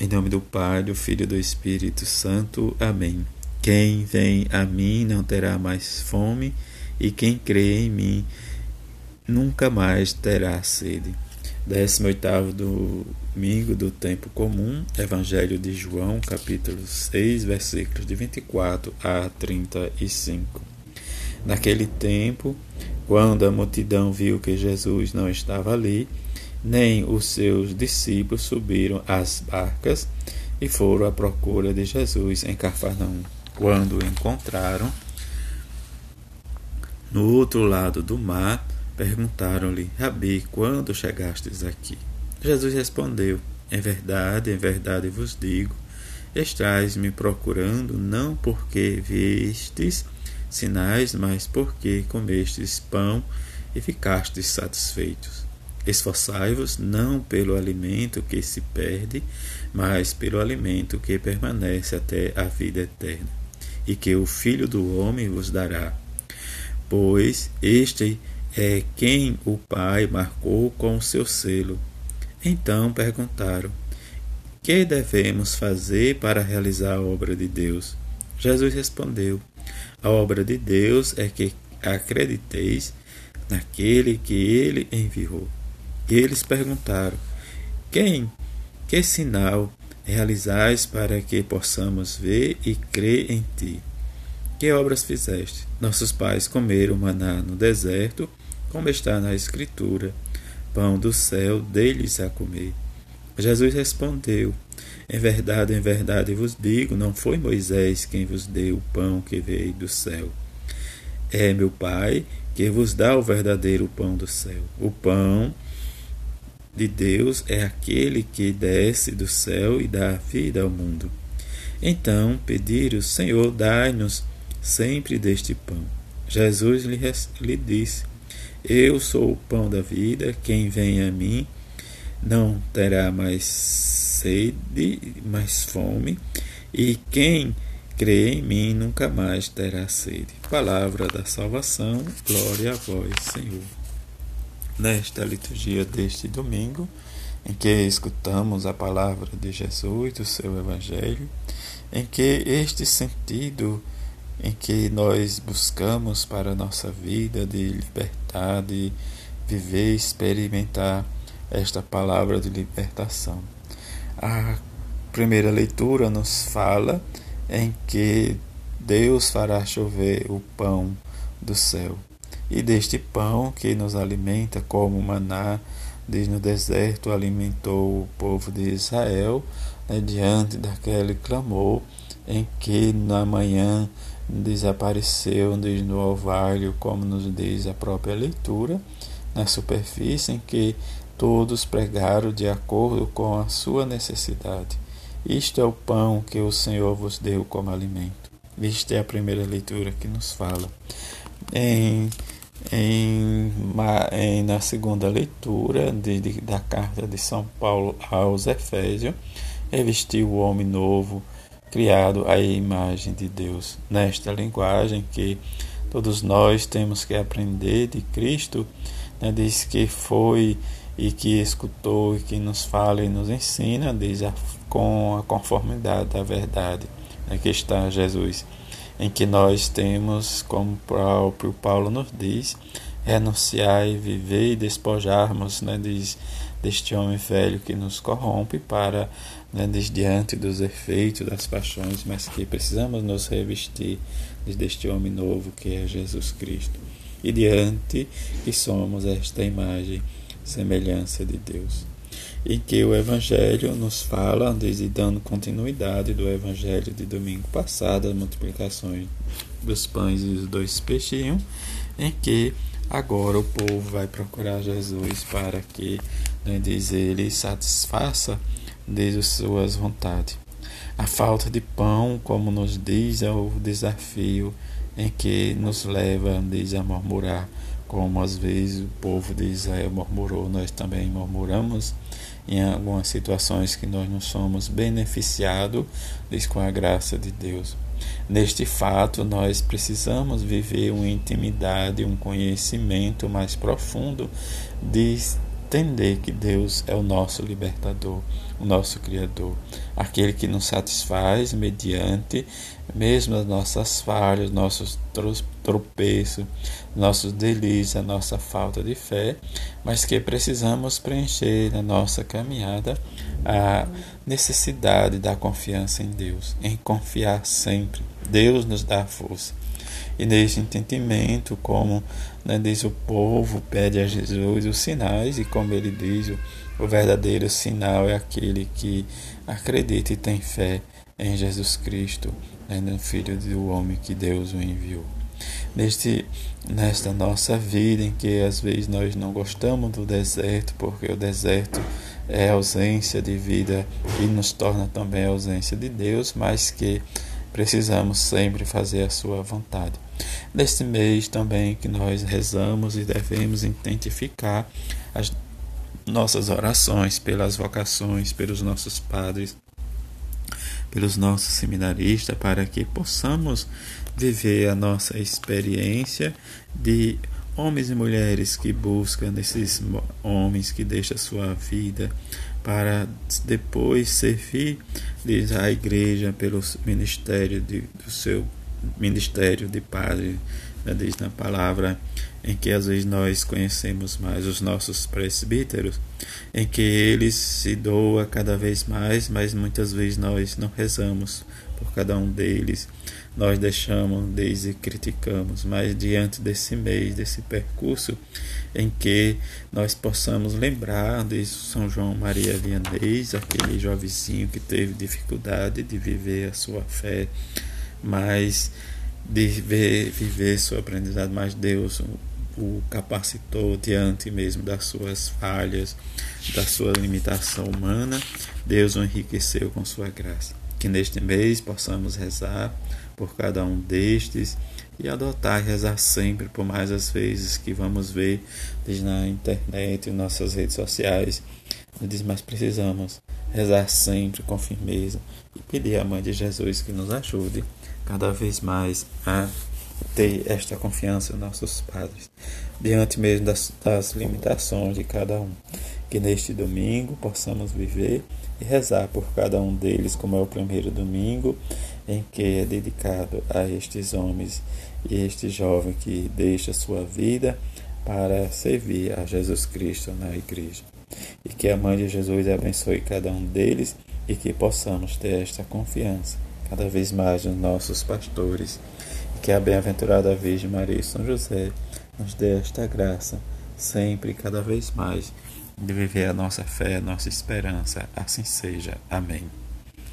Em nome do Pai, do Filho e do Espírito Santo. Amém. Quem vem a mim não terá mais fome, e quem crê em mim nunca mais terá sede. 18 domingo do tempo comum, Evangelho de João, capítulo 6, versículos de 24 a 35. Naquele tempo, quando a multidão viu que Jesus não estava ali, nem os seus discípulos subiram às barcas e foram à procura de Jesus em Cafarnaum. Quando o encontraram, no outro lado do mar, perguntaram-lhe: Rabi, quando chegastes aqui? Jesus respondeu: Em verdade, em verdade vos digo, estais me procurando não porque vistes sinais, mas porque comestes pão e ficastes satisfeitos. Esforçai-vos não pelo alimento que se perde, mas pelo alimento que permanece até a vida eterna, e que o Filho do Homem vos dará. Pois este é quem o Pai marcou com o seu selo. Então perguntaram: Que devemos fazer para realizar a obra de Deus? Jesus respondeu: A obra de Deus é que acrediteis naquele que ele enviou. Eles perguntaram: Quem? Que sinal realizais para que possamos ver e crer em ti? Que obras fizeste? Nossos pais comeram maná no deserto, como está na Escritura: Pão do céu, deles a comer. Jesus respondeu: Em verdade, em verdade vos digo, não foi Moisés quem vos deu o pão que veio do céu. É meu Pai que vos dá o verdadeiro pão do céu. O pão de Deus é aquele que desce do céu e dá vida ao mundo. Então pediram, Senhor, dai-nos sempre deste pão. Jesus lhe, lhe disse: Eu sou o pão da vida, quem vem a mim não terá mais sede, mais fome, e quem crê em mim nunca mais terá sede. Palavra da salvação, glória a vós, Senhor nesta liturgia deste domingo, em que escutamos a palavra de Jesus, do seu Evangelho, em que este sentido em que nós buscamos para a nossa vida de libertar, de viver, experimentar esta palavra de libertação. A primeira leitura nos fala em que Deus fará chover o pão do céu e deste pão que nos alimenta como maná, diz no deserto, alimentou o povo de Israel, né, diante daquele clamor em que na manhã desapareceu, diz no orvalho, como nos diz a própria leitura, na superfície em que todos pregaram de acordo com a sua necessidade. Isto é o pão que o Senhor vos deu como alimento. Esta é a primeira leitura que nos fala. Em em, em, na segunda leitura de, de, da carta de São Paulo aos Efésios, revestiu o homem novo, criado à imagem de Deus. Nesta linguagem que todos nós temos que aprender de Cristo, né, diz que foi e que escutou e que nos fala e nos ensina, diz a, com a conformidade da verdade né, que está Jesus em que nós temos, como o próprio Paulo nos diz, renunciar e viver e despojarmos né, diz, deste homem velho que nos corrompe para, né, diz, diante dos efeitos das paixões, mas que precisamos nos revestir deste homem novo que é Jesus Cristo. E diante que somos esta imagem, semelhança de Deus e que o Evangelho nos fala, desde dando continuidade do Evangelho de domingo passado, as multiplicações dos pães e dos dois peixinhos, em que agora o povo vai procurar Jesus para que, né, diz ele, satisfaça desde as suas vontades. A falta de pão, como nos diz, é o desafio em que nos leva, diz, a murmurar, como às vezes o povo de Israel murmurou, nós também murmuramos em algumas situações que nós não somos beneficiados com a graça de Deus. Neste fato, nós precisamos viver uma intimidade, um conhecimento mais profundo de entender que Deus é o nosso libertador, o nosso Criador, aquele que nos satisfaz mediante mesmo as nossas falhas, nossos tropeços, nossos delícias, a nossa falta de fé, mas que precisamos preencher na nossa caminhada a necessidade da confiança em Deus, em confiar sempre. Deus nos dá força. E nesse entendimento, como né, diz o povo, pede a Jesus os sinais, e como ele diz, o, o verdadeiro sinal é aquele que acredita e tem fé em Jesus Cristo, né, no Filho do homem que Deus o enviou. Neste, nesta nossa vida em que às vezes nós não gostamos do deserto, porque o deserto é ausência de vida e nos torna também ausência de Deus, mas que precisamos sempre fazer a sua vontade. Neste mês também que nós rezamos e devemos identificar as nossas orações pelas vocações, pelos nossos padres, pelos nossos seminaristas, para que possamos viver a nossa experiência de homens e mulheres que buscam esses homens que deixam sua vida para depois servir à igreja pelo ministério de, do seu ministério de padre, né, diz na palavra, em que às vezes nós conhecemos mais os nossos presbíteros, em que eles se doam cada vez mais, mas muitas vezes nós não rezamos por cada um deles. Nós deixamos desde criticamos, mas diante desse mês, desse percurso, em que nós possamos lembrar de São João Maria Vianney, aquele jovenzinho que teve dificuldade de viver a sua fé, mas de ver, viver sua aprendizado, mas Deus o capacitou diante mesmo das suas falhas, da sua limitação humana, Deus o enriqueceu com sua graça. Que neste mês possamos rezar por cada um destes e adotar e rezar sempre por mais as vezes que vamos ver desde na internet e nossas redes sociais. Diz, mas precisamos rezar sempre com firmeza e pedir à Mãe de Jesus que nos ajude cada vez mais a ter esta confiança em nossos padres, diante mesmo das, das limitações de cada um. Que neste domingo possamos viver e rezar por cada um deles, como é o primeiro domingo, em que é dedicado a estes homens e este jovem que deixa sua vida para servir a Jesus Cristo na igreja. E que a Mãe de Jesus abençoe cada um deles e que possamos ter esta confiança cada vez mais nos nossos pastores. E que a bem-aventurada Virgem Maria e São José nos dê esta graça, sempre e cada vez mais, de viver a nossa fé, a nossa esperança. Assim seja. Amém.